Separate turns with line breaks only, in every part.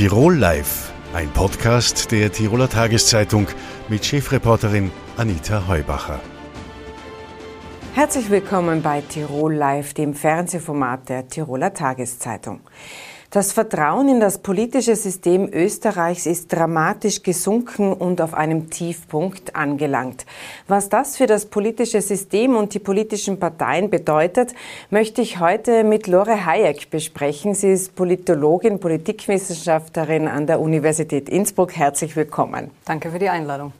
Tirol Live, ein Podcast der Tiroler Tageszeitung mit Chefreporterin Anita Heubacher.
Herzlich willkommen bei Tirol Live, dem Fernsehformat der Tiroler Tageszeitung. Das Vertrauen in das politische System Österreichs ist dramatisch gesunken und auf einem Tiefpunkt angelangt. Was das für das politische System und die politischen Parteien bedeutet, möchte ich heute mit Lore Hayek besprechen. Sie ist Politologin, Politikwissenschaftlerin an der Universität Innsbruck. Herzlich willkommen.
Danke für die Einladung.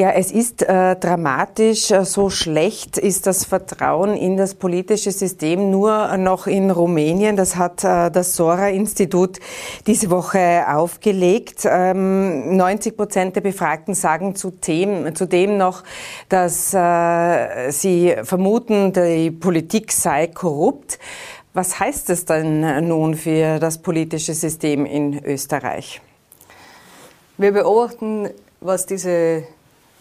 Ja, es ist äh, dramatisch. Äh, so schlecht ist das Vertrauen in das politische System nur noch in Rumänien. Das hat äh, das Sora-Institut diese Woche aufgelegt. Ähm, 90 Prozent der Befragten sagen zudem, zudem noch, dass äh, sie vermuten, die Politik sei korrupt. Was heißt es denn nun für das politische System in Österreich?
Wir beobachten, was diese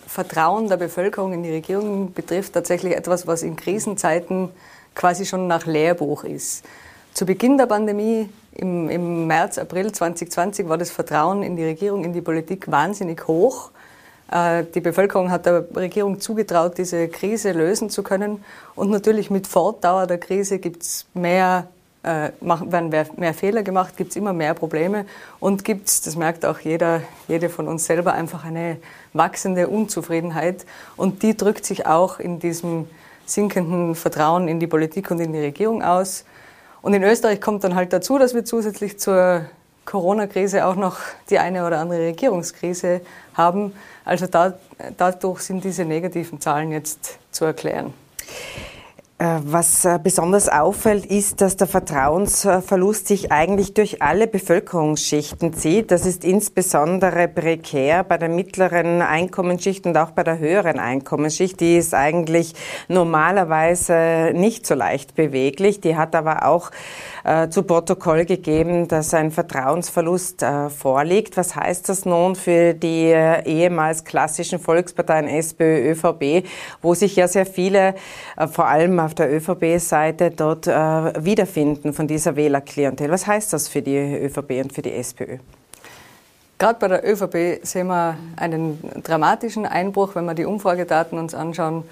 Vertrauen der Bevölkerung in die Regierung betrifft, tatsächlich etwas, was in Krisenzeiten quasi schon nach Lehrbuch ist. Zu Beginn der Pandemie im, im März, April 2020 war das Vertrauen in die Regierung, in die Politik wahnsinnig hoch. Äh, die Bevölkerung hat der Regierung zugetraut, diese Krise lösen zu können. Und natürlich mit Fortdauer der Krise gibt es mehr äh, werden mehr, mehr, Fehler gemacht, gibt es immer mehr Probleme und gibt es, das merkt auch jeder, jede von uns selber, einfach eine wachsende Unzufriedenheit und die drückt sich auch in diesem sinkenden Vertrauen in die Politik und in die Regierung aus. Und in Österreich kommt dann halt dazu, dass wir zusätzlich zur Corona-Krise auch noch die eine oder andere Regierungskrise haben. Also da, dadurch sind diese negativen Zahlen jetzt zu erklären.
Äh, was äh, besonders auffällt, ist, dass der Vertrauensverlust sich eigentlich durch alle Bevölkerungsschichten zieht. Das ist insbesondere prekär bei der mittleren Einkommensschicht und auch bei der höheren Einkommensschicht. Die ist eigentlich normalerweise nicht so leicht beweglich. Die hat aber auch äh, zu Protokoll gegeben, dass ein Vertrauensverlust vorliegt. Was heißt das nun für die ehemals klassischen Volksparteien SPÖ, ÖVP, wo sich ja sehr viele, vor allem auf der ÖVP-Seite, dort äh, wiederfinden von dieser Wählerklientel? Was heißt das für die ÖVP und für die SPÖ?
Gerade bei der ÖVP sehen wir einen dramatischen Einbruch, wenn wir die Umfragedaten uns anschauen,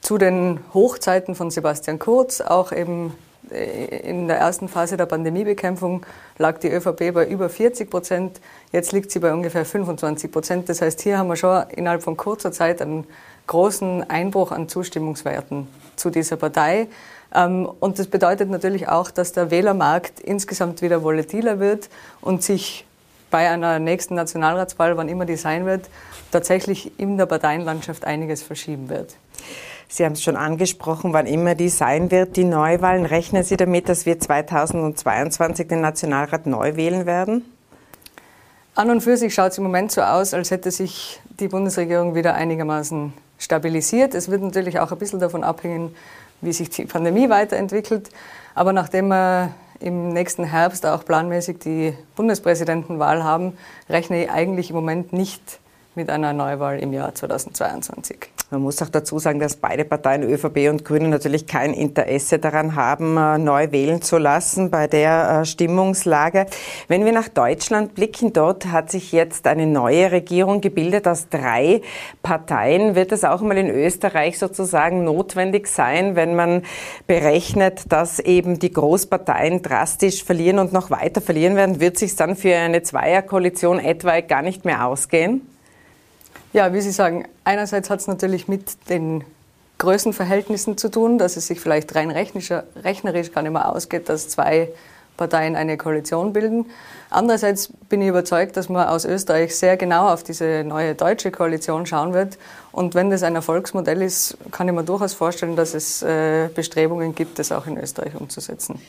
zu den Hochzeiten von Sebastian Kurz, auch eben in der ersten Phase der Pandemiebekämpfung lag die ÖVP bei über 40 Prozent. Jetzt liegt sie bei ungefähr 25 Prozent. Das heißt, hier haben wir schon innerhalb von kurzer Zeit einen großen Einbruch an Zustimmungswerten zu dieser Partei. Ähm, und das bedeutet natürlich auch, dass der Wählermarkt insgesamt wieder volatiler wird und sich bei einer nächsten Nationalratswahl, wann immer die sein wird, tatsächlich in der Parteienlandschaft einiges verschieben wird.
Sie haben es schon angesprochen, wann immer die sein wird, die Neuwahlen. Rechnen Sie damit, dass wir 2022 den Nationalrat neu wählen werden?
An und für sich schaut es im Moment so aus, als hätte sich die Bundesregierung wieder einigermaßen stabilisiert. Es wird natürlich auch ein bisschen davon abhängen, wie sich die Pandemie weiterentwickelt. Aber nachdem wir im nächsten Herbst auch planmäßig die Bundespräsidentenwahl haben, rechne ich eigentlich im Moment nicht mit einer Neuwahl im Jahr 2022.
Man muss auch dazu sagen, dass beide Parteien, ÖVP und Grüne, natürlich kein Interesse daran haben, äh, neu wählen zu lassen bei der äh, Stimmungslage. Wenn wir nach Deutschland blicken, dort hat sich jetzt eine neue Regierung gebildet aus drei Parteien. Wird es auch mal in Österreich sozusagen notwendig sein, wenn man berechnet, dass eben die Großparteien drastisch verlieren und noch weiter verlieren werden? Wird sich dann für eine Zweierkoalition etwa gar nicht mehr ausgehen?
Ja, wie Sie sagen, einerseits hat es natürlich mit den Größenverhältnissen zu tun, dass es sich vielleicht rein rechnerisch gar nicht mehr ausgeht, dass zwei Parteien eine Koalition bilden. Andererseits bin ich überzeugt, dass man aus Österreich sehr genau auf diese neue deutsche Koalition schauen wird. Und wenn das ein Erfolgsmodell ist, kann ich mir durchaus vorstellen, dass es äh, Bestrebungen gibt, das auch in Österreich umzusetzen.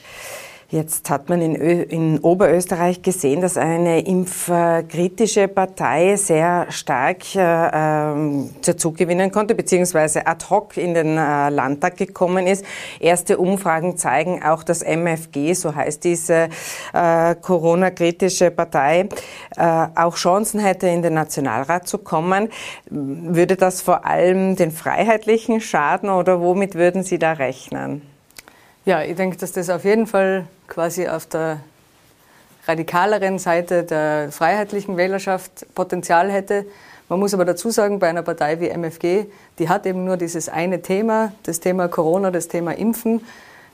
Jetzt hat man in, Ö in Oberösterreich gesehen, dass eine impfkritische Partei sehr stark äh, ähm, zur Zug gewinnen konnte, beziehungsweise ad hoc in den äh, Landtag gekommen ist. Erste Umfragen zeigen auch, dass MFG, so heißt diese äh, Corona-kritische Partei, äh, auch Chancen hätte, in den Nationalrat zu kommen. Würde das vor allem den Freiheitlichen schaden oder womit würden Sie da rechnen?
Ja, ich denke, dass das auf jeden Fall quasi auf der radikaleren Seite der freiheitlichen Wählerschaft Potenzial hätte. Man muss aber dazu sagen, bei einer Partei wie MFG, die hat eben nur dieses eine Thema, das Thema Corona, das Thema Impfen.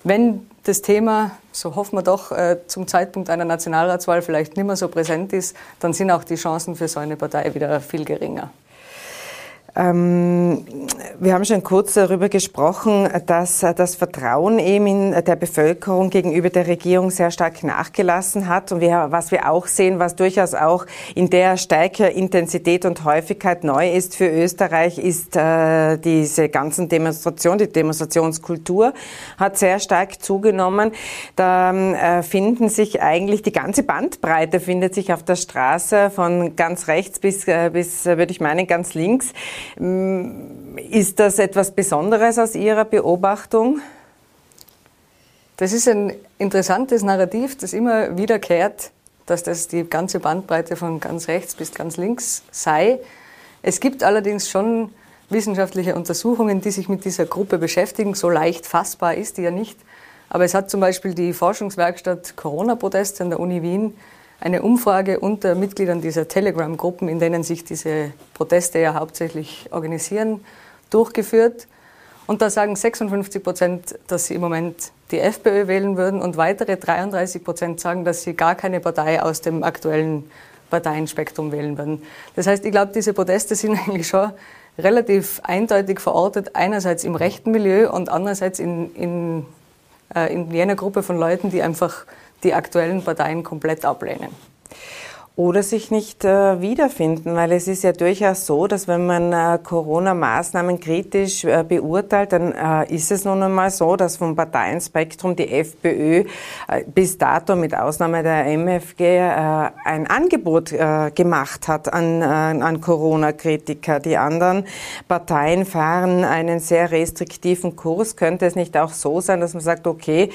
Wenn das Thema, so hoffen wir doch, äh, zum Zeitpunkt einer Nationalratswahl vielleicht nicht mehr so präsent ist, dann sind auch die Chancen für so eine Partei wieder viel geringer.
Ähm, wir haben schon kurz darüber gesprochen, dass das Vertrauen eben in der Bevölkerung gegenüber der Regierung sehr stark nachgelassen hat. Und wir, was wir auch sehen, was durchaus auch in der stärker Intensität und Häufigkeit neu ist für Österreich, ist äh, diese ganzen Demonstrationen, die Demonstrationskultur hat sehr stark zugenommen. Da äh, finden sich eigentlich die ganze Bandbreite findet sich auf der Straße von ganz rechts bis, äh, bis würde ich meinen, ganz links. Mm, ist das etwas Besonderes aus Ihrer Beobachtung?
Das ist ein interessantes Narrativ, das immer wiederkehrt, dass das die ganze Bandbreite von ganz rechts bis ganz links sei. Es gibt allerdings schon wissenschaftliche Untersuchungen, die sich mit dieser Gruppe beschäftigen. So leicht fassbar ist die ja nicht. Aber es hat zum Beispiel die Forschungswerkstatt Corona-Proteste an der Uni Wien eine Umfrage unter Mitgliedern dieser Telegram-Gruppen, in denen sich diese Proteste ja hauptsächlich organisieren, durchgeführt. Und da sagen 56 Prozent, dass sie im Moment die FPÖ wählen würden und weitere 33 Prozent sagen, dass sie gar keine Partei aus dem aktuellen Parteienspektrum wählen würden. Das heißt, ich glaube, diese Proteste sind eigentlich schon relativ eindeutig verortet, einerseits im rechten Milieu und andererseits in, in, äh, in jener Gruppe von Leuten, die einfach die aktuellen Parteien komplett ablehnen
oder sich nicht äh, wiederfinden, weil es ist ja durchaus so, dass wenn man äh, Corona-Maßnahmen kritisch äh, beurteilt, dann äh, ist es nun einmal so, dass vom Parteienspektrum die FPÖ äh, bis dato mit Ausnahme der MFG äh, ein Angebot gemacht hat an, an Corona-Kritiker. Die anderen Parteien fahren einen sehr restriktiven Kurs. Könnte es nicht auch so sein, dass man sagt, okay,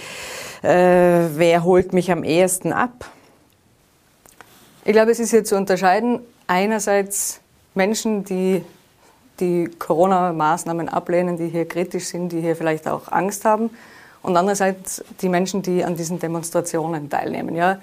wer holt mich am ehesten ab?
Ich glaube, es ist hier zu unterscheiden. Einerseits Menschen, die die Corona-Maßnahmen ablehnen, die hier kritisch sind, die hier vielleicht auch Angst haben. Und andererseits die Menschen, die an diesen Demonstrationen teilnehmen. Ja,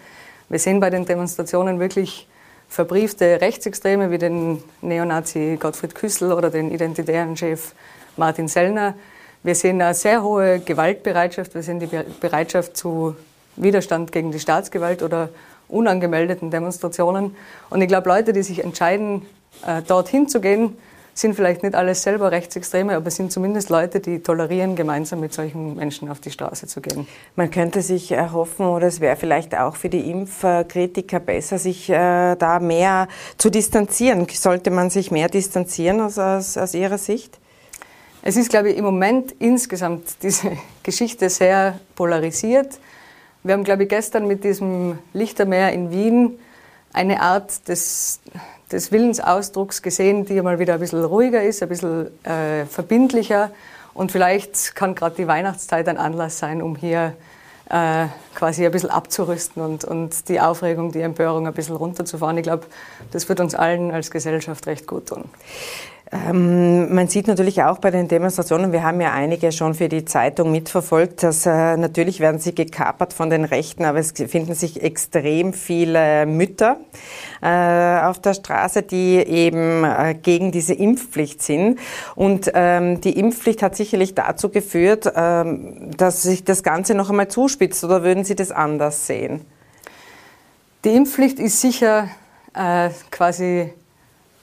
wir sehen bei den Demonstrationen wirklich verbriefte Rechtsextreme wie den Neonazi Gottfried Küssel oder den identitären Chef Martin Sellner. Wir sehen eine sehr hohe Gewaltbereitschaft. Wir sehen die Bereitschaft zu Widerstand gegen die Staatsgewalt oder unangemeldeten Demonstrationen. Und ich glaube, Leute, die sich entscheiden, äh, dorthin zu gehen, sind vielleicht nicht alles selber Rechtsextreme, aber sind zumindest Leute, die tolerieren, gemeinsam mit solchen Menschen auf die Straße zu gehen.
Man könnte sich erhoffen, oder es wäre vielleicht auch für die Impfkritiker besser, sich äh, da mehr zu distanzieren. Sollte man sich mehr distanzieren aus, aus, aus Ihrer Sicht?
Es ist, glaube ich, im Moment insgesamt diese Geschichte sehr polarisiert. Wir haben, glaube ich, gestern mit diesem Lichtermeer in Wien eine Art des, des Willensausdrucks gesehen, die mal wieder ein bisschen ruhiger ist, ein bisschen äh, verbindlicher. Und vielleicht kann gerade die Weihnachtszeit ein Anlass sein, um hier äh, quasi ein bisschen abzurüsten und, und die Aufregung, die Empörung ein bisschen runterzufahren. Ich glaube, das wird uns allen als Gesellschaft recht gut tun.
Ähm, man sieht natürlich auch bei den Demonstrationen, wir haben ja einige schon für die Zeitung mitverfolgt, dass äh, natürlich werden sie gekapert von den Rechten, aber es finden sich extrem viele Mütter äh, auf der Straße, die eben äh, gegen diese Impfpflicht sind. Und ähm, die Impfpflicht hat sicherlich dazu geführt, ähm, dass sich das Ganze noch einmal zuspitzt. Oder würden Sie das anders sehen?
Die Impfpflicht ist sicher äh, quasi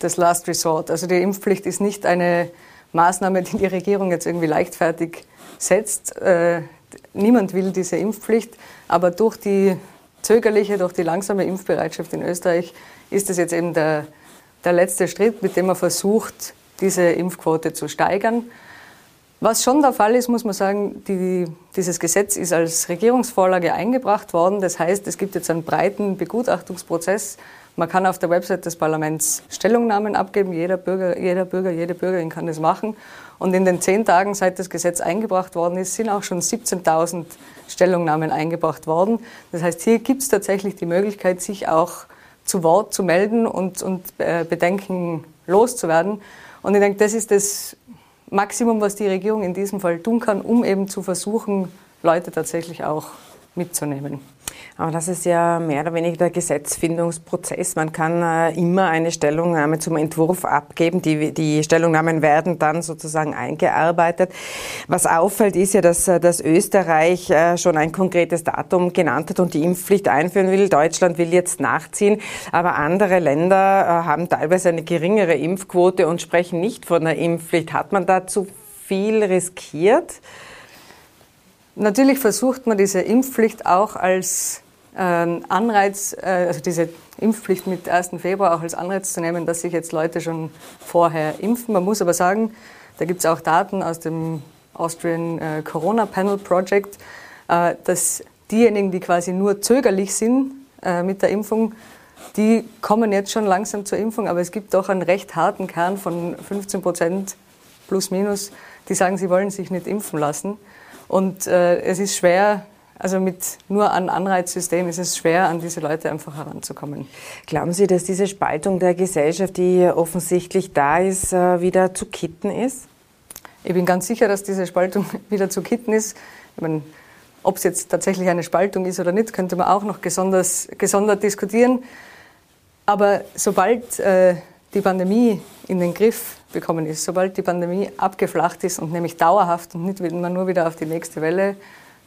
das Last Resort. Also die Impfpflicht ist nicht eine Maßnahme, die die Regierung jetzt irgendwie leichtfertig setzt. Äh, niemand will diese Impfpflicht, aber durch die zögerliche, durch die langsame Impfbereitschaft in Österreich ist es jetzt eben der, der letzte Schritt, mit dem man versucht, diese Impfquote zu steigern. Was schon der Fall ist, muss man sagen, die, dieses Gesetz ist als Regierungsvorlage eingebracht worden. Das heißt, es gibt jetzt einen breiten Begutachtungsprozess man kann auf der Website des Parlaments Stellungnahmen abgeben. Jeder Bürger, jeder Bürger, jede Bürgerin kann das machen. Und in den zehn Tagen, seit das Gesetz eingebracht worden ist, sind auch schon 17.000 Stellungnahmen eingebracht worden. Das heißt, hier gibt es tatsächlich die Möglichkeit, sich auch zu Wort zu melden und, und äh, Bedenken loszuwerden. Und ich denke, das ist das Maximum, was die Regierung in diesem Fall tun kann, um eben zu versuchen, Leute tatsächlich auch mitzunehmen.
Aber das ist ja mehr oder weniger der Gesetzfindungsprozess. Man kann äh, immer eine Stellungnahme zum Entwurf abgeben. Die, die Stellungnahmen werden dann sozusagen eingearbeitet. Was auffällt, ist ja, dass, äh, dass Österreich äh, schon ein konkretes Datum genannt hat und die Impfpflicht einführen will. Deutschland will jetzt nachziehen. Aber andere Länder äh, haben teilweise eine geringere Impfquote und sprechen nicht von der Impfpflicht. Hat man da zu viel riskiert?
Natürlich versucht man diese Impfpflicht auch als ähm, Anreiz, äh, also diese Impfpflicht mit 1. Februar auch als Anreiz zu nehmen, dass sich jetzt Leute schon vorher impfen. Man muss aber sagen, da gibt es auch Daten aus dem Austrian äh, Corona Panel Project, äh, dass diejenigen, die quasi nur zögerlich sind mit der Impfung, die kommen jetzt schon langsam zur Impfung, aber es gibt doch einen recht harten Kern von 15 Prozent plus minus, die sagen, sie wollen sich nicht impfen lassen. Und äh, es ist schwer, also mit nur einem Anreizsystem ist es schwer, an diese Leute einfach heranzukommen.
Glauben Sie, dass diese Spaltung der Gesellschaft, die offensichtlich da ist, äh, wieder zu kitten ist?
Ich bin ganz sicher, dass diese Spaltung wieder zu kitten ist. Ich meine, ob es jetzt tatsächlich eine Spaltung ist oder nicht, könnte man auch noch gesondert, gesondert diskutieren. Aber sobald äh, die Pandemie in den Griff bekommen ist, sobald die Pandemie abgeflacht ist und nämlich dauerhaft und nicht wenn man nur wieder auf die nächste Welle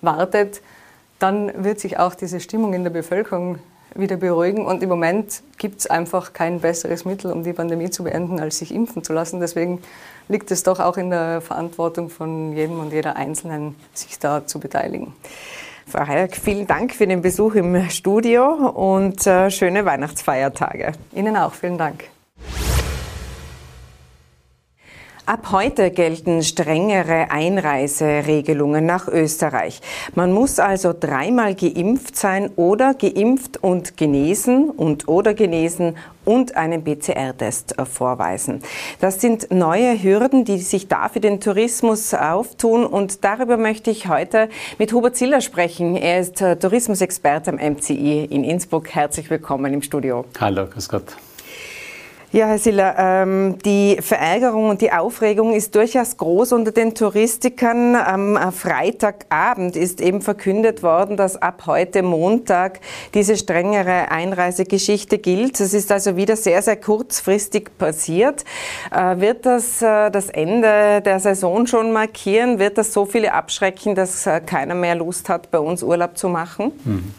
wartet, dann wird sich auch diese Stimmung in der Bevölkerung wieder beruhigen. Und im Moment gibt es einfach kein besseres Mittel, um die Pandemie zu beenden, als sich impfen zu lassen. Deswegen liegt es doch auch in der Verantwortung von jedem und jeder Einzelnen, sich da zu beteiligen.
Frau Hayek, vielen Dank für den Besuch im Studio und äh, schöne Weihnachtsfeiertage.
Ihnen auch, vielen Dank.
Ab heute gelten strengere Einreiseregelungen nach Österreich. Man muss also dreimal geimpft sein oder geimpft und genesen und oder genesen und einen PCR-Test vorweisen. Das sind neue Hürden, die sich da für den Tourismus auftun und darüber möchte ich heute mit Hubert Ziller sprechen. Er ist Tourismusexperte am MCI in Innsbruck. Herzlich willkommen im Studio.
Hallo, grüß Gott.
Ja, Herr Siller, ähm, die Verärgerung und die Aufregung ist durchaus groß unter den Touristikern. Am Freitagabend ist eben verkündet worden, dass ab heute Montag diese strengere Einreisegeschichte gilt. Es ist also wieder sehr, sehr kurzfristig passiert. Äh, wird das äh, das Ende der Saison schon markieren? Wird das so viele abschrecken, dass äh, keiner mehr Lust hat, bei uns Urlaub zu machen? Mhm.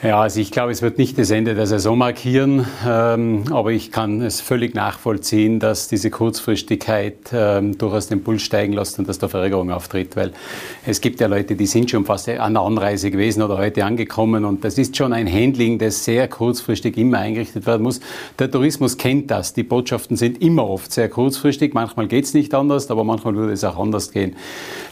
Ja, also ich glaube, es wird nicht das Ende der Saison markieren, ähm, aber ich kann es völlig nachvollziehen, dass diese Kurzfristigkeit ähm, durchaus den Puls steigen lässt und dass da Verärgerung auftritt, weil es gibt ja Leute, die sind schon fast an der Anreise gewesen oder heute angekommen und das ist schon ein Handling, das sehr kurzfristig immer eingerichtet werden muss. Der Tourismus kennt das, die Botschaften sind immer oft sehr kurzfristig, manchmal geht es nicht anders, aber manchmal würde es auch anders gehen.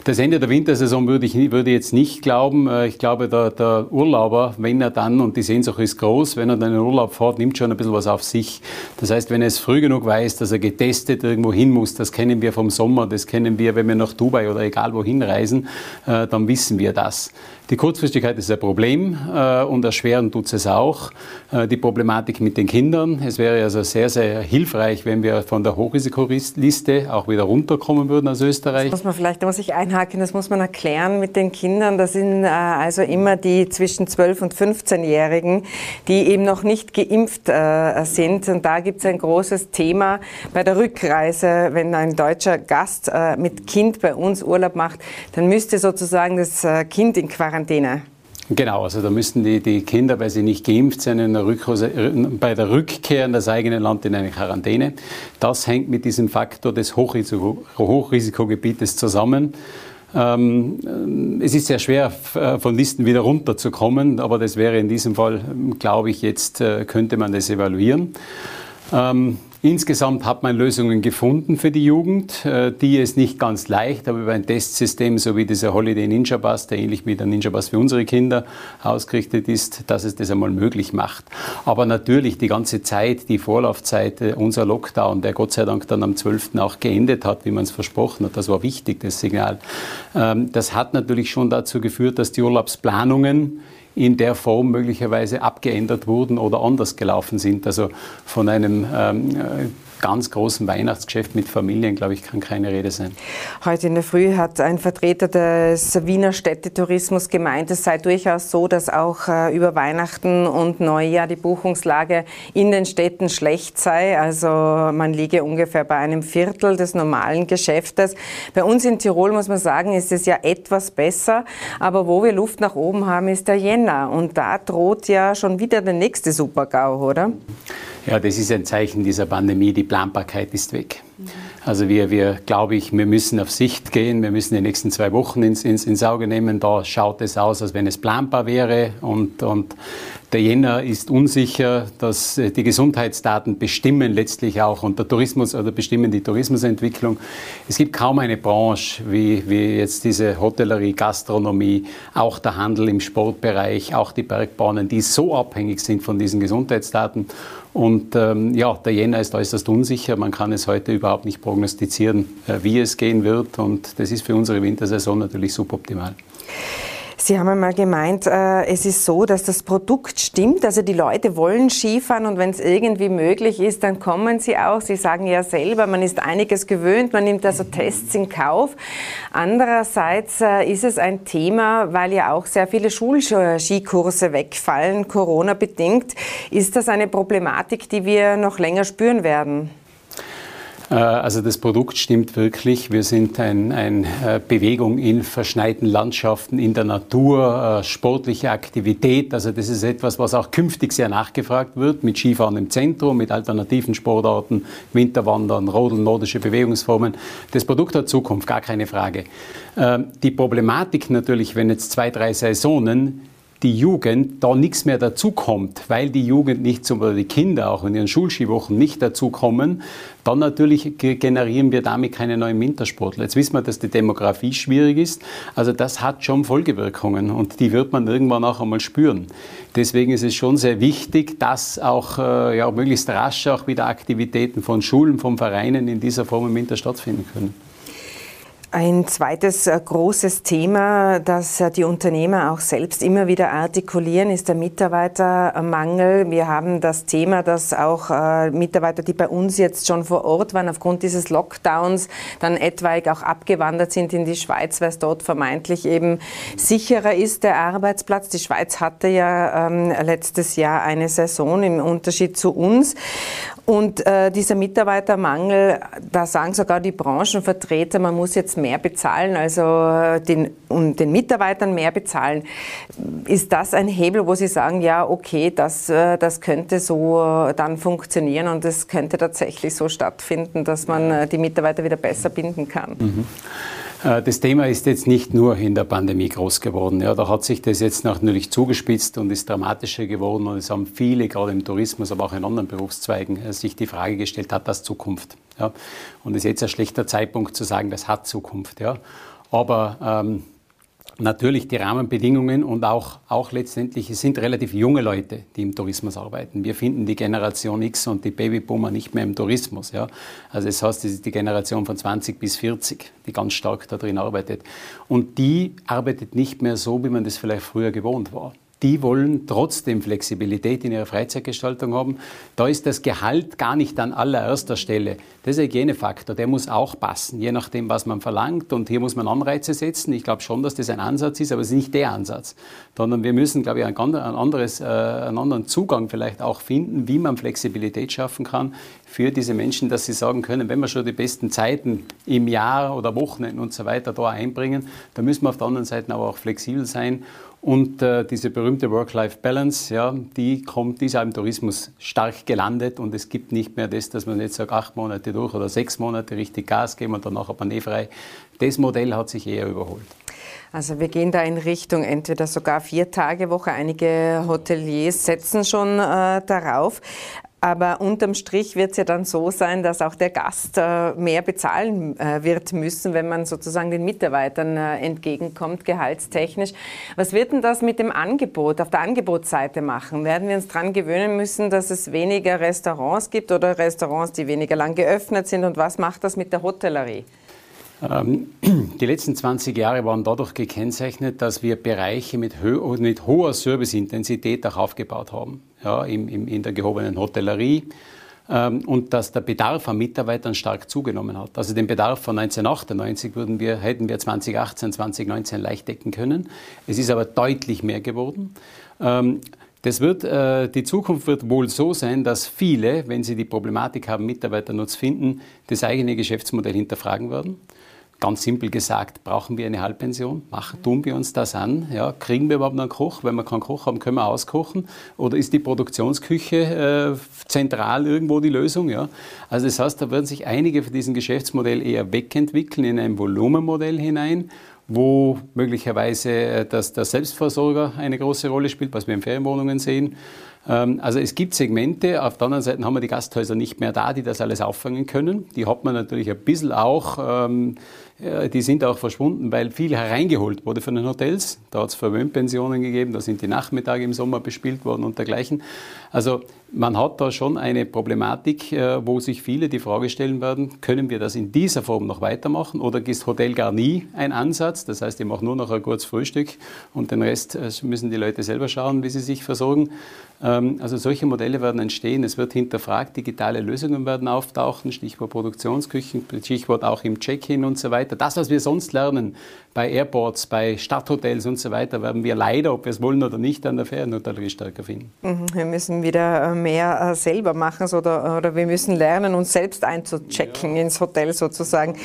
Das Ende der Wintersaison würde ich würde jetzt nicht glauben. Äh, ich glaube, der, der Urlauber, wenn er dann und die Sehnsucht ist groß. Wenn er dann in Urlaub fährt, nimmt schon ein bisschen was auf sich. Das heißt, wenn er es früh genug weiß, dass er getestet irgendwo hin muss, das kennen wir vom Sommer, das kennen wir, wenn wir nach Dubai oder egal wohin reisen, äh, dann wissen wir das. Die Kurzfristigkeit ist ein Problem äh, und erschweren tut es auch. Äh, die Problematik mit den Kindern. Es wäre also sehr, sehr hilfreich, wenn wir von der Hochrisikoliste auch wieder runterkommen würden aus Österreich.
Das muss man vielleicht, da muss ich einhaken, das muss man erklären mit den Kindern. Das sind äh, also immer die zwischen 12 und 15-Jährigen, die eben noch nicht geimpft äh, sind. Und da gibt es ein großes Thema bei der Rückreise. Wenn ein deutscher Gast äh, mit Kind bei uns Urlaub macht, dann müsste sozusagen das äh, Kind in Quarantäne Quarantäne.
Genau, also da müssten die, die Kinder, weil sie nicht geimpft sind, in der bei der Rückkehr in das eigene Land in eine Quarantäne. Das hängt mit diesem Faktor des Hochrisiko, Hochrisikogebietes zusammen. Ähm, es ist sehr schwer, äh, von Listen wieder runterzukommen, aber das wäre in diesem Fall, glaube ich, jetzt äh, könnte man das evaluieren. Ähm, Insgesamt hat man Lösungen gefunden für die Jugend, äh, die es nicht ganz leicht, aber über ein Testsystem, so wie dieser Holiday Ninja Bus, der ähnlich wie der Ninja Bus für unsere Kinder ausgerichtet ist, dass es das einmal möglich macht. Aber natürlich die ganze Zeit, die Vorlaufzeit, äh, unser Lockdown, der Gott sei Dank dann am 12. auch geendet hat, wie man es versprochen hat, das war wichtig, das Signal. Ähm, das hat natürlich schon dazu geführt, dass die Urlaubsplanungen in der Form möglicherweise abgeändert wurden oder anders gelaufen sind. Also von einem ähm, ganz großen Weihnachtsgeschäft mit Familien, glaube ich, kann keine Rede sein.
Heute in der Früh hat ein Vertreter des Wiener Städtetourismus gemeint, es sei durchaus so, dass auch äh, über Weihnachten und Neujahr die Buchungslage in den Städten schlecht sei. Also man liege ungefähr bei einem Viertel des normalen Geschäftes. Bei uns in Tirol muss man sagen, ist es ja etwas besser. Aber wo wir Luft nach oben haben, ist der Jänner. Und da droht ja schon wieder der nächste Supergau, oder?
Ja, das ist ein Zeichen dieser Pandemie. Die Planbarkeit ist weg. Also wir, wir glaube ich, wir müssen auf Sicht gehen. Wir müssen die nächsten zwei Wochen ins, ins, ins Auge nehmen. Da schaut es aus, als wenn es planbar wäre. Und, und der Jänner ist unsicher, dass äh, die Gesundheitsdaten bestimmen letztlich auch und der Tourismus oder bestimmen die Tourismusentwicklung. Es gibt kaum eine Branche wie, wie jetzt diese Hotellerie, Gastronomie, auch der Handel im Sportbereich, auch die Bergbahnen, die so abhängig sind von diesen Gesundheitsdaten. Und ähm, ja, der Jänner ist äußerst unsicher. Man kann es heute überhaupt nicht prognostizieren, äh, wie es gehen wird. Und das ist für unsere Wintersaison natürlich suboptimal.
Sie haben einmal gemeint, äh, es ist so, dass das Produkt stimmt. Also die Leute wollen Skifahren und wenn es irgendwie möglich ist, dann kommen sie auch. Sie sagen ja selber, man ist einiges gewöhnt, man nimmt also Tests in Kauf. Andererseits äh, ist es ein Thema, weil ja auch sehr viele Schulskikurse wegfallen, Corona bedingt. Ist das eine Problematik, die wir noch länger spüren werden?
Äh, also das Produkt stimmt wirklich. Wir sind eine ein äh, Bewegung in verschneiten Landschaften, in der Natur, äh, sportliche Aktivität. Also das ist etwas, was auch künftig sehr nachgefragt wird, mit Skifahren im Zentrum, mit alternativen Sportarten, Winterwandern, Rodeln, nordische Bewegungsformen. Das Produkt hat Zukunft, gar keine Frage. Die Problematik natürlich, wenn jetzt zwei, drei Saisonen die Jugend da nichts mehr dazukommt, weil die Jugend nicht zum, oder die Kinder auch in ihren Schulskiwochen nicht dazukommen, dann natürlich generieren wir damit keine neuen Wintersportler. Jetzt wissen wir, dass die Demografie schwierig ist. Also das hat schon Folgewirkungen und die wird man irgendwann auch einmal spüren. Deswegen ist es schon sehr wichtig, dass auch äh, ja, möglichst rasch auch wieder Aktivitäten von Schulen, von Vereinen in dieser Form im Winter stattfinden können.
Ein zweites äh, großes Thema, das äh, die Unternehmer auch selbst immer wieder artikulieren, ist der Mitarbeitermangel. Wir haben das Thema, dass auch äh, Mitarbeiter, die bei uns jetzt schon vor Ort waren, aufgrund dieses Lockdowns dann etwaig auch abgewandert sind in die Schweiz, weil es dort vermeintlich eben sicherer ist, der Arbeitsplatz. Die Schweiz hatte ja ähm, letztes Jahr eine Saison im Unterschied zu uns. Und äh, dieser Mitarbeitermangel, da sagen sogar die Branchenvertreter, man muss jetzt mehr bezahlen, also äh, den, um den Mitarbeitern mehr bezahlen. Ist das ein Hebel, wo Sie sagen, ja, okay, das, äh, das könnte so äh, dann funktionieren und es könnte tatsächlich so stattfinden, dass man die Mitarbeiter wieder besser binden kann? Mhm.
Äh, das Thema ist jetzt nicht nur in der Pandemie groß geworden. Ja, da hat sich das jetzt natürlich zugespitzt und ist dramatischer geworden. Und es haben viele, gerade im Tourismus, aber auch in anderen Berufszweigen, äh, sich die Frage gestellt, hat das Zukunft? Ja, und es ist jetzt ein schlechter Zeitpunkt zu sagen, das hat Zukunft. Ja. Aber ähm, natürlich die Rahmenbedingungen und auch, auch letztendlich, es sind relativ junge Leute, die im Tourismus arbeiten. Wir finden die Generation X und die Babyboomer nicht mehr im Tourismus. Ja. Also das heißt, es ist die Generation von 20 bis 40, die ganz stark da drin arbeitet. Und die arbeitet nicht mehr so, wie man das vielleicht früher gewohnt war die wollen trotzdem Flexibilität in ihrer Freizeitgestaltung haben. Da ist das Gehalt gar nicht an allererster Stelle. Das ist ein Hygienefaktor, der muss auch passen, je nachdem, was man verlangt. Und hier muss man Anreize setzen. Ich glaube schon, dass das ein Ansatz ist, aber es ist nicht der Ansatz. Sondern wir müssen, glaube ich, ein, anderes, äh, einen anderen Zugang vielleicht auch finden, wie man Flexibilität schaffen kann für diese Menschen, dass sie sagen können, wenn wir schon die besten Zeiten im Jahr oder Wochenenden und so weiter da einbringen, dann müssen wir auf der anderen Seite aber auch flexibel sein und äh, diese berühmte Work-Life-Balance, ja, die kommt, die ist im Tourismus stark gelandet und es gibt nicht mehr das, dass man jetzt sagt, acht Monate durch oder sechs Monate richtig Gas geben und danach hat man eh frei. Das Modell hat sich eher überholt.
Also wir gehen da in Richtung entweder sogar vier Tage Woche. Einige Hoteliers setzen schon äh, darauf. Aber unterm Strich wird es ja dann so sein, dass auch der Gast äh, mehr bezahlen äh, wird müssen, wenn man sozusagen den Mitarbeitern äh, entgegenkommt, gehaltstechnisch. Was wird denn das mit dem Angebot auf der Angebotsseite machen? Werden wir uns daran gewöhnen müssen, dass es weniger Restaurants gibt oder Restaurants, die weniger lang geöffnet sind? Und was macht das mit der Hotellerie?
Ähm, die letzten 20 Jahre waren dadurch gekennzeichnet, dass wir Bereiche mit, ho mit hoher Serviceintensität auch aufgebaut haben. Ja, im, im, in der gehobenen Hotellerie, ähm, und dass der Bedarf an Mitarbeitern stark zugenommen hat. Also den Bedarf von 1998 würden wir, hätten wir 2018, 2019 leicht decken können. Es ist aber deutlich mehr geworden. Ähm, das wird, äh, die Zukunft wird wohl so sein, dass viele, wenn sie die Problematik haben, Mitarbeiter Nutz finden, das eigene Geschäftsmodell hinterfragen werden. Ganz simpel gesagt, brauchen wir eine Halbpension? Machen, tun wir uns das an? Ja, kriegen wir überhaupt einen Koch? Wenn wir keinen Koch haben, können wir auskochen? Oder ist die Produktionsküche äh, zentral irgendwo die Lösung? Ja? Also das heißt, da werden sich einige von diesem Geschäftsmodell eher wegentwickeln in ein Volumenmodell hinein wo möglicherweise äh, dass der Selbstversorger eine große Rolle spielt, was wir in Ferienwohnungen sehen. Ähm, also es gibt Segmente, auf der anderen Seite haben wir die Gasthäuser nicht mehr da, die das alles auffangen können. Die hat man natürlich ein bisschen auch, ähm, die sind auch verschwunden, weil viel hereingeholt wurde von den Hotels. Da hat es Verwöhnpensionen gegeben, da sind die Nachmittage im Sommer bespielt worden und dergleichen. Also man hat da schon eine Problematik, äh, wo sich viele die Frage stellen werden, können wir das in dieser Form noch weitermachen oder ist Hotel gar nie ein Ansatz? Das heißt, ich mache nur noch ein kurzes Frühstück und den Rest äh, müssen die Leute selber schauen, wie sie sich versorgen. Ähm, also solche Modelle werden entstehen. Es wird hinterfragt, digitale Lösungen werden auftauchen, Stichwort Produktionsküchen, Stichwort auch im Check-in und so weiter. Das, was wir sonst lernen bei Airports, bei Stadthotels und so weiter, werden wir leider, ob wir es wollen oder nicht, an der Ferienhotellerie stärker finden.
Mhm, wir müssen wieder mehr äh, selber machen oder, oder wir müssen lernen, uns selbst einzuchecken ja. ins Hotel sozusagen.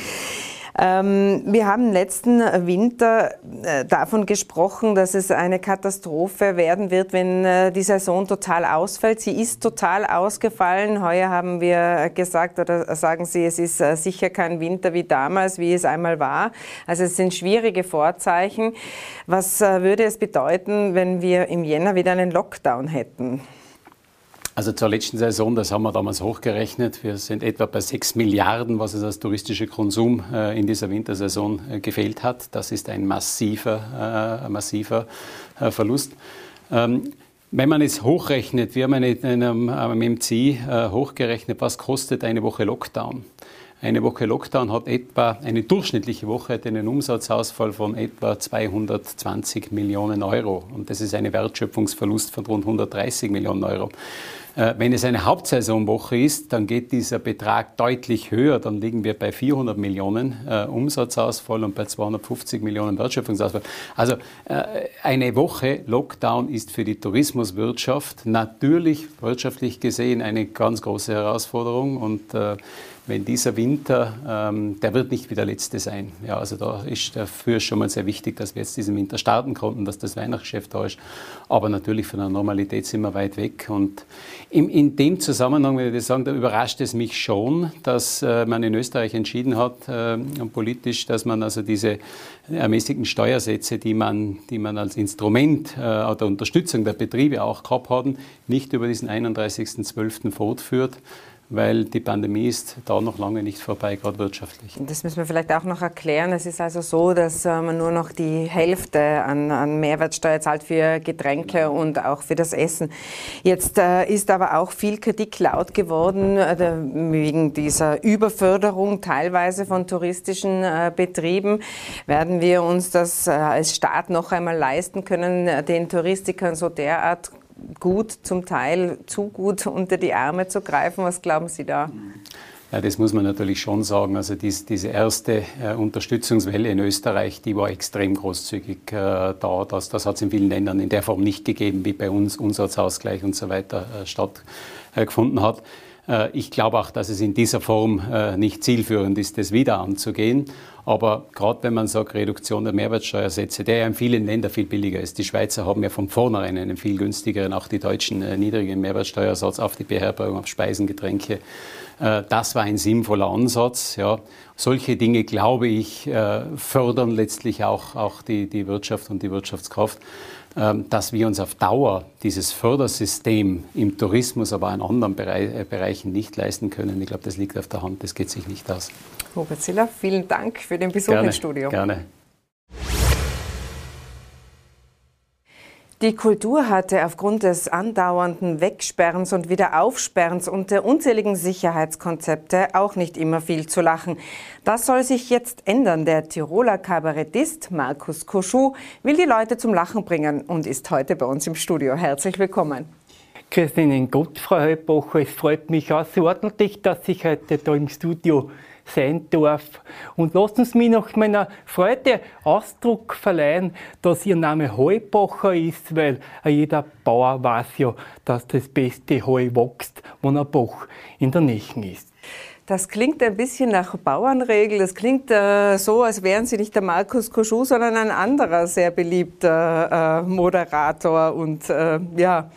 Ähm, wir haben letzten Winter äh, davon gesprochen, dass es eine Katastrophe werden wird, wenn äh, die Saison total ausfällt. Sie ist total ausgefallen. Heuer haben wir gesagt, oder sagen Sie, es ist äh, sicher kein Winter wie damals, wie es einmal war. Also es sind schwierige Vorzeichen. Was würde es bedeuten, wenn wir im Jänner wieder einen Lockdown hätten?
Also zur letzten Saison, das haben wir damals hochgerechnet. Wir sind etwa bei 6 Milliarden, was es als touristischer Konsum äh, in dieser Wintersaison äh, gefehlt hat. Das ist ein massiver, äh, massiver Verlust. Ähm, wenn man es hochrechnet, wir haben in einem, einem MC äh, hochgerechnet, was kostet eine Woche Lockdown. Eine Woche Lockdown hat etwa, eine durchschnittliche Woche hat einen Umsatzausfall von etwa 220 Millionen Euro. Und das ist ein Wertschöpfungsverlust von rund 130 Millionen Euro. Äh, wenn es eine Hauptsaisonwoche ist, dann geht dieser Betrag deutlich höher. Dann liegen wir bei 400 Millionen äh, Umsatzausfall und bei 250 Millionen Wertschöpfungsausfall. Also äh, eine Woche Lockdown ist für die Tourismuswirtschaft natürlich wirtschaftlich gesehen eine ganz große Herausforderung und äh, wenn dieser Winter, ähm, der wird nicht wie der letzte sein. Ja, also da ist dafür schon mal sehr wichtig, dass wir jetzt diesen Winter starten konnten, dass das Weihnachtsgeschäft da ist. Aber natürlich von der Normalität sind wir weit weg. Und in, in dem Zusammenhang, würde ich sagen, da überrascht es mich schon, dass äh, man in Österreich entschieden hat, äh, politisch, dass man also diese ermäßigten Steuersätze, die man, die man als Instrument äh, der Unterstützung der Betriebe auch gehabt haben, nicht über diesen 31.12. fortführt weil die Pandemie ist da noch lange nicht vorbei, gerade wirtschaftlich.
Das müssen wir vielleicht auch noch erklären. Es ist also so, dass äh, man nur noch die Hälfte an, an Mehrwertsteuer zahlt für Getränke und auch für das Essen. Jetzt äh, ist aber auch viel Kritik laut geworden äh, wegen dieser Überförderung teilweise von touristischen Betrieben. Werden wir uns das als Staat noch einmal leisten können, den Touristikern so derart gut, zum Teil zu gut unter die Arme zu greifen. Was glauben Sie da?
Ja, das muss man natürlich schon sagen. Also dies, diese erste äh, Unterstützungswelle in Österreich, die war extrem großzügig äh, da. Das, das hat es in vielen Ländern in der Form nicht gegeben, wie bei uns Umsatzausgleich und so weiter äh, stattgefunden hat. Äh, ich glaube auch, dass es in dieser Form äh, nicht zielführend ist, das wieder anzugehen. Aber gerade wenn man sagt, Reduktion der Mehrwertsteuersätze, der ja in vielen Ländern viel billiger ist. Die Schweizer haben ja von vornherein einen viel günstigeren, auch die Deutschen äh, niedrigen Mehrwertsteuersatz auf die Beherbergung, auf Speisen, Getränke. Das war ein sinnvoller Ansatz. Ja. Solche Dinge, glaube ich, fördern letztlich auch, auch die, die Wirtschaft und die Wirtschaftskraft. Ähm, dass wir uns auf Dauer dieses Fördersystem im Tourismus, aber in anderen äh, Bereichen nicht leisten können. Ich glaube, das liegt auf der Hand, das geht sich nicht aus.
Robert Ziller, vielen Dank für den Besuch
gerne,
im Studio.
Gerne.
Die Kultur hatte aufgrund des andauernden Wegsperrens und Wiederaufsperrens und der unzähligen Sicherheitskonzepte auch nicht immer viel zu lachen. Das soll sich jetzt ändern. Der Tiroler Kabarettist Markus Koschu will die Leute zum Lachen bringen und ist heute bei uns im Studio. Herzlich willkommen.
Ihnen Gott, Frau Heubacher. Es freut mich außerordentlich, dass ich heute da im Studio sein darf. Und lassen Sie mich noch meiner Freude Ausdruck verleihen, dass Ihr Name Heubacher ist, weil jeder Bauer weiß ja, dass das beste Heu wächst, wenn ein Bach in der Nähe ist.
Das klingt ein bisschen nach Bauernregel. Das klingt äh, so, als wären Sie nicht der Markus Koschuh, sondern ein anderer sehr beliebter äh, Moderator und äh, ja,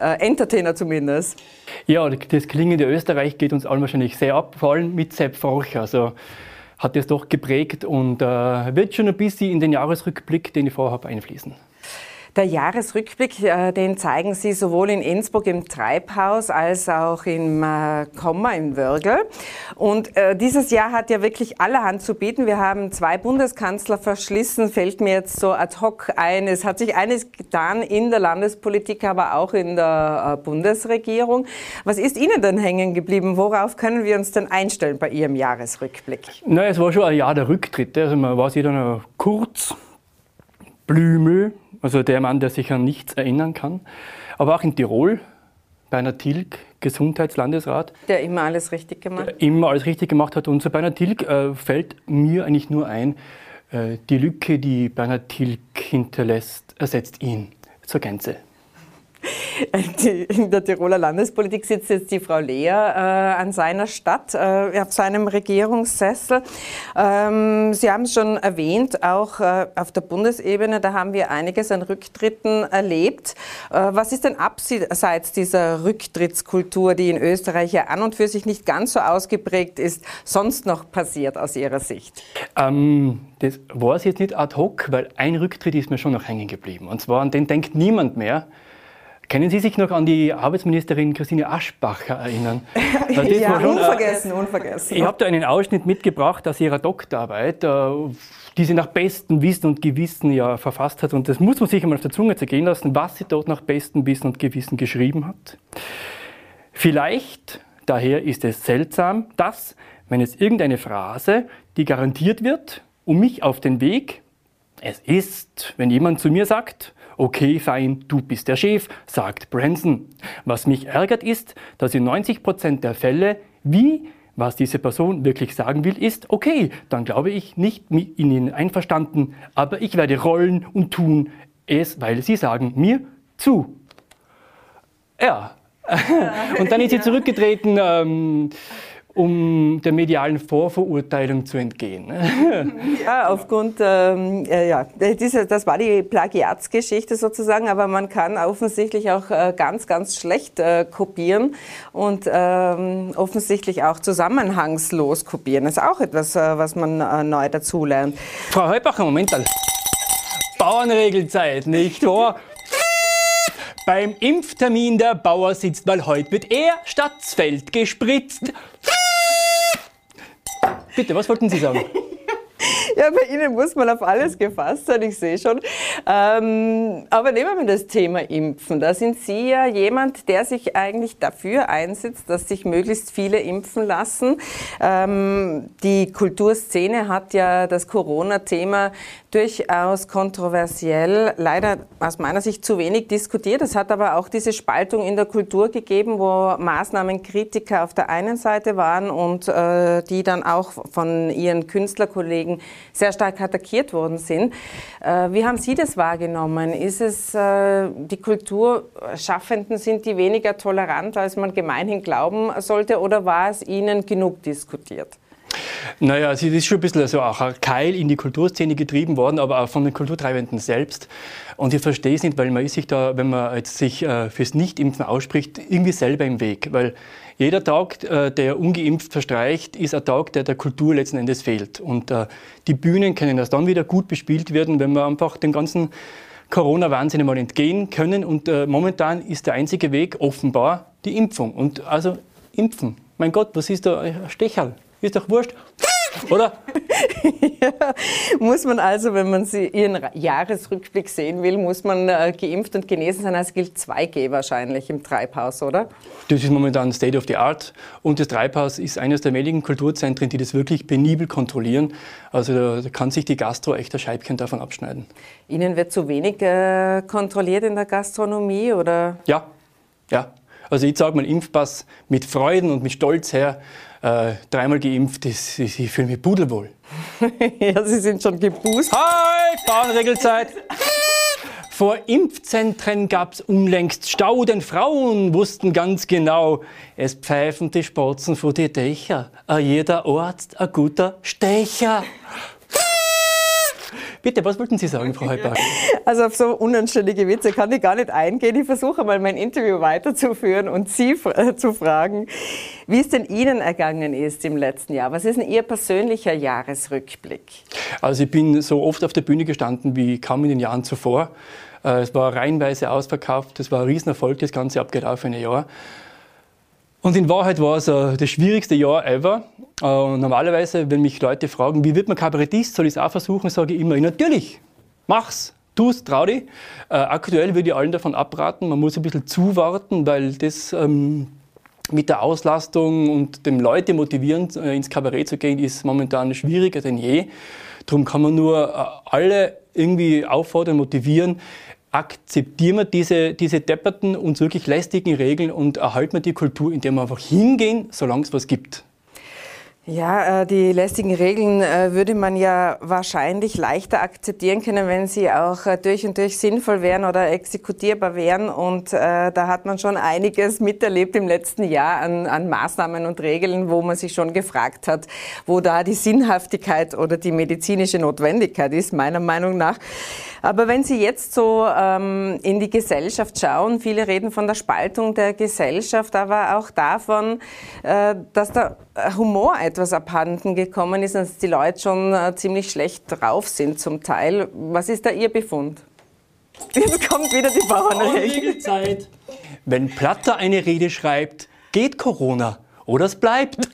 äh, Entertainer zumindest.
Ja, das klingende Österreich geht uns allen wahrscheinlich sehr ab, vor allem mit Sepp Froch. Also hat es doch geprägt und äh, wird schon ein bisschen in den Jahresrückblick, den ich vorher habe, einfließen.
Der Jahresrückblick, äh, den zeigen Sie sowohl in Innsbruck im Treibhaus als auch im äh, Komma im Würgel. Und äh, dieses Jahr hat ja wirklich allerhand zu bieten. Wir haben zwei Bundeskanzler verschlissen, fällt mir jetzt so ad hoc ein. Es hat sich eines getan in der Landespolitik, aber auch in der Bundesregierung. Was ist Ihnen denn hängen geblieben? Worauf können wir uns denn einstellen bei Ihrem Jahresrückblick?
Na, es war schon ein Jahr der Rücktritte. Also man war sich dann kurz, Blümel, also der Mann, der sich an nichts erinnern kann. Aber auch in Tirol, Bernhard Tilg, Gesundheitslandesrat.
Der immer alles richtig gemacht hat.
Immer alles richtig gemacht hat. Und zu Bernhard Tilg äh, fällt mir eigentlich nur ein, äh, die Lücke, die Bernhard Tilg hinterlässt, ersetzt ihn zur Gänze.
In der Tiroler Landespolitik sitzt jetzt die Frau Lea äh, an seiner Stadt, äh, auf seinem Regierungssessel. Ähm, Sie haben es schon erwähnt, auch äh, auf der Bundesebene, da haben wir einiges an Rücktritten erlebt. Äh, was ist denn abseits dieser Rücktrittskultur, die in Österreich ja an und für sich nicht ganz so ausgeprägt ist, sonst noch passiert aus Ihrer Sicht?
Ähm, das war es jetzt nicht ad hoc, weil ein Rücktritt ist mir schon noch hängen geblieben. Und zwar an den denkt niemand mehr. Können Sie sich noch an die Arbeitsministerin Christine Aschbacher erinnern?
ja, schon, unvergessen, äh, unvergessen.
Ich habe da einen Ausschnitt mitgebracht aus ihrer Doktorarbeit, äh, die sie nach bestem Wissen und Gewissen ja verfasst hat. Und das muss man sich einmal auf der Zunge zergehen lassen, was sie dort nach bestem Wissen und Gewissen geschrieben hat. Vielleicht, daher ist es seltsam, dass, wenn es irgendeine Phrase, die garantiert wird, um mich auf den Weg, es ist, wenn jemand zu mir sagt, Okay, fein, du bist der Chef, sagt Branson. Was mich ärgert ist, dass in 90 Prozent der Fälle, wie was diese Person wirklich sagen will, ist, okay, dann glaube ich nicht mit Ihnen einverstanden, aber ich werde rollen und tun es, weil Sie sagen mir zu. Ja. und dann ist sie zurückgetreten. Ähm, um der medialen Vorverurteilung zu entgehen.
ja, aufgrund, ähm, äh, ja, diese, das war die Plagiatsgeschichte sozusagen, aber man kann offensichtlich auch äh, ganz, ganz schlecht äh, kopieren und ähm, offensichtlich auch zusammenhangslos kopieren. Das ist auch etwas, äh, was man äh, neu dazulernt.
Frau Heubacher, Moment mal. Bauernregelzeit, nicht wahr? Beim Impftermin der Bauer sitzt, weil heute wird er stadt's Feld gespritzt. Bitte, was wollten Sie sagen?
Ja, bei Ihnen muss man auf alles gefasst sein, ich sehe schon. Ähm, aber nehmen wir das Thema Impfen. Da sind Sie ja jemand, der sich eigentlich dafür einsetzt, dass sich möglichst viele impfen lassen. Ähm, die Kulturszene hat ja das Corona-Thema durchaus kontroversiell, leider aus meiner Sicht zu wenig diskutiert. Es hat aber auch diese Spaltung in der Kultur gegeben, wo Maßnahmenkritiker auf der einen Seite waren und äh, die dann auch von ihren Künstlerkollegen sehr stark attackiert worden sind. Äh, wie haben Sie das wahrgenommen? Ist es, äh, die Kulturschaffenden, sind die weniger tolerant, als man gemeinhin glauben sollte, oder war es Ihnen genug diskutiert?
Naja, es ist schon ein bisschen so auch ein Keil in die Kulturszene getrieben worden, aber auch von den Kulturtreibenden selbst. Und ich verstehe es nicht, weil man ist sich da, wenn man jetzt sich äh, fürs Nichtimpfen ausspricht, irgendwie selber im Weg. Weil jeder Tag, äh, der ungeimpft verstreicht, ist ein Tag, der der Kultur letzten Endes fehlt. Und äh, die Bühnen können das dann wieder gut bespielt werden, wenn wir einfach den ganzen Corona-Wahnsinn mal entgehen können. Und äh, momentan ist der einzige Weg offenbar die Impfung. Und also impfen. Mein Gott, was ist da ein Stecherl? Ist doch wurscht. Oder?
ja, muss man also, wenn man sie, ihren Jahresrückblick sehen will, muss man äh, geimpft und genesen sein. Es gilt 2G wahrscheinlich im Treibhaus, oder?
Das ist momentan State of the Art. Und das Treibhaus ist eines der wenigen Kulturzentren, die das wirklich penibel kontrollieren. Also da, da kann sich die Gastro echt ein Scheibchen davon abschneiden.
Ihnen wird zu wenig äh, kontrolliert in der Gastronomie, oder?
Ja, ja. Also ich sage meinen Impfpass mit Freuden und mit Stolz her, äh, dreimal geimpft, das, ich, ich fühle mich pudelwohl.
ja, Sie sind schon geboostet.
Hi, Bauernregelzeit. Vor Impfzentren gab's unlängst Stau, denn Frauen wussten ganz genau, es pfeifen die Spatzen vor die Dächer. A jeder Arzt, a guter Stecher. Bitte, was wollten Sie sagen, Frau Heubach?
Also auf so unanständige Witze kann ich gar nicht eingehen. Ich versuche mal mein Interview weiterzuführen und Sie äh, zu fragen, wie es denn Ihnen ergangen ist im letzten Jahr. Was ist denn Ihr persönlicher Jahresrückblick?
Also ich bin so oft auf der Bühne gestanden wie kaum in den Jahren zuvor. Äh, es war reihenweise ausverkauft, es war ein Riesenerfolg, das ganze abgelaufene Jahr. Und in Wahrheit war es äh, das schwierigste Jahr ever. Äh, normalerweise, wenn mich Leute fragen, wie wird man Kabarettist, soll ich es auch versuchen, sage ich immer, natürlich, mach's, tu's, trau dich. Äh, aktuell würde ich allen davon abraten, man muss ein bisschen zuwarten, weil das ähm, mit der Auslastung und dem Leute motivieren, äh, ins Kabarett zu gehen, ist momentan schwieriger denn je. Darum kann man nur äh, alle irgendwie auffordern, motivieren, akzeptieren wir diese, diese depperten und wirklich lästigen Regeln und erhalten wir die Kultur, in der wir einfach hingehen, solange es was gibt.
Ja, äh, die lästigen Regeln äh, würde man ja wahrscheinlich leichter akzeptieren können, wenn sie auch äh, durch und durch sinnvoll wären oder exekutierbar wären. Und da hat man schon einiges miterlebt im letzten Jahr an, an Maßnahmen und Regeln, wo man sich schon gefragt hat, wo da die Sinnhaftigkeit oder die medizinische Notwendigkeit ist, meiner Meinung nach. Aber wenn Sie jetzt so ähm, in die Gesellschaft schauen, viele reden von der Spaltung der Gesellschaft, aber auch davon, äh, dass der Humor etwas abhanden gekommen ist und dass die Leute schon äh, ziemlich schlecht drauf sind zum Teil. Was ist da Ihr Befund? Jetzt kommt wieder die Bauernregel.
Wenn Platter eine Rede schreibt, geht Corona oder es bleibt.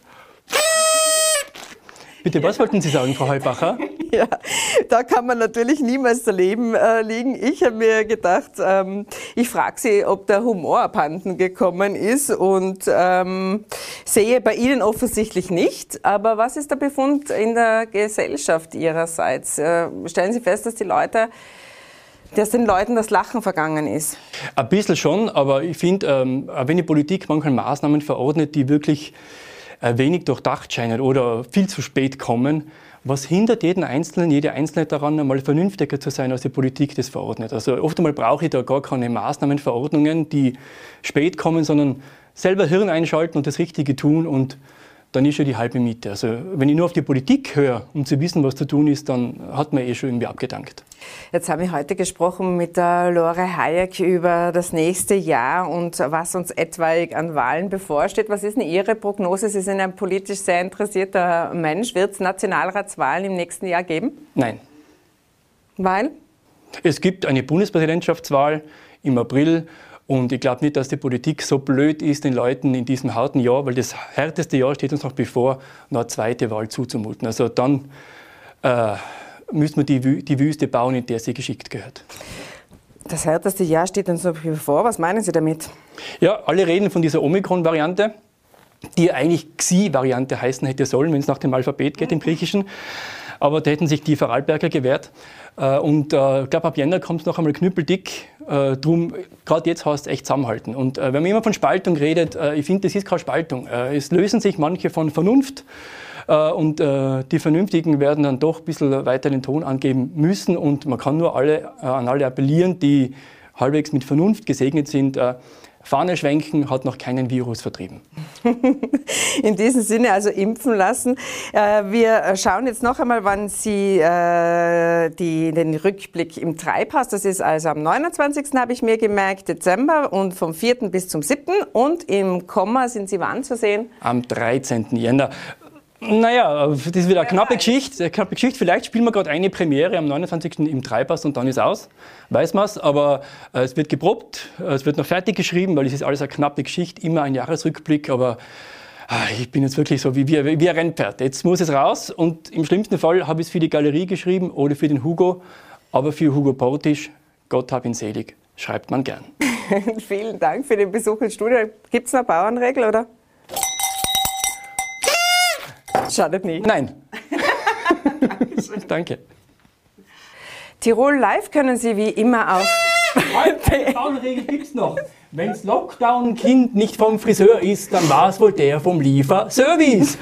Bitte, was wollten Sie sagen, Frau Heubacher?
Ja, da kann man natürlich niemals daneben äh, liegen. Ich habe mir gedacht, ähm, ich frage Sie, ob der Humor abhanden gekommen ist und ähm, sehe bei Ihnen offensichtlich nicht. Aber was ist der Befund in der Gesellschaft Ihrerseits? Äh, stellen Sie fest, dass die Leute dass den Leuten das Lachen vergangen ist?
Ein bisschen schon, aber ich finde, ähm, wenn die Politik manchmal Maßnahmen verordnet, die wirklich wenig durchdacht scheinen oder viel zu spät kommen, was hindert jeden Einzelnen, jede Einzelne daran, einmal vernünftiger zu sein, als die Politik das verordnet? Also oft einmal brauche ich da gar keine Maßnahmenverordnungen, die spät kommen, sondern selber Hirn einschalten und das Richtige tun und dann ist schon die halbe Miete. Also wenn ich nur auf die Politik höre, um zu wissen, was zu tun ist, dann hat man eh schon irgendwie abgedankt.
Jetzt habe ich heute gesprochen mit der Lore Hayek über das nächste Jahr und was uns etwaig an Wahlen bevorsteht. Was ist denn Ihre Prognose? Sie sind ein politisch sehr interessierter Mensch. Wird es Nationalratswahlen im nächsten Jahr geben?
Nein.
Weil?
Es gibt eine Bundespräsidentschaftswahl im April und ich glaube nicht, dass die Politik so blöd ist, den Leuten in diesem harten Jahr, weil das härteste Jahr steht uns noch bevor, noch eine zweite Wahl zuzumuten. Also dann äh, müssen wir die, die Wüste bauen, in der sie geschickt gehört.
Das härteste Jahr steht uns noch bevor. Was meinen Sie damit?
Ja, alle reden von dieser Omikron-Variante, die eigentlich Xi-Variante heißen hätte sollen, wenn es nach dem Alphabet geht im Griechischen. Aber da hätten sich die Vorarlberger gewehrt. Äh, und äh, ich glaube, ab Jänner kommt es noch einmal knüppeldick. Äh, drum, gerade jetzt heißt es echt zusammenhalten. Und wenn man immer von Spaltung redet, ich finde, das ist keine Spaltung. es lösen sich manche von Vernunft. Und die Vernünftigen werden dann doch ein bisschen weiter den Ton angeben müssen. Und man kann nur alle, an alle appellieren, die halbwegs mit Vernunft gesegnet sind, Fahne schwenken hat noch keinen Virus vertrieben.
In diesem Sinne also impfen lassen. Äh, wir schauen jetzt noch einmal, wann Sie äh, die, den Rückblick im Treibhaus, das ist also am 29. habe ich mir gemerkt, Dezember und vom 4. bis zum 7. und im Komma sind Sie wann zu sehen?
Am 13. Jänner. Naja, das ist wieder eine knappe Geschichte. Eine knappe Geschichte. Vielleicht spielen wir gerade eine Premiere am 29. im Treibhaus und dann ist aus. Weiß man es. Aber äh, es wird geprobt, äh, es wird noch fertig geschrieben, weil es ist alles eine knappe Geschichte, immer ein Jahresrückblick. Aber äh, ich bin jetzt wirklich so wie, wie, wie ein Rennpferd. Jetzt muss es raus und im schlimmsten Fall habe ich es für die Galerie geschrieben oder für den Hugo. Aber für Hugo Portisch, Gott hab ihn selig, schreibt man gern.
Vielen Dank für den Besuch ins Studio. Gibt es noch Bauernregel, oder? Schadet nicht.
Nein. Danke.
Tirol Live können Sie wie immer auf
Eine Faulregel gibt's noch. Wenn's Lockdown-Kind nicht vom Friseur ist, dann war's wohl der vom Lieferservice.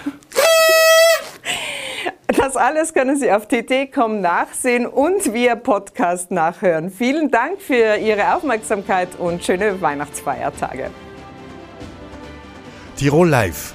Das alles können Sie auf tt.com nachsehen und via Podcast nachhören. Vielen Dank für Ihre Aufmerksamkeit und schöne Weihnachtsfeiertage.
Tirol Live,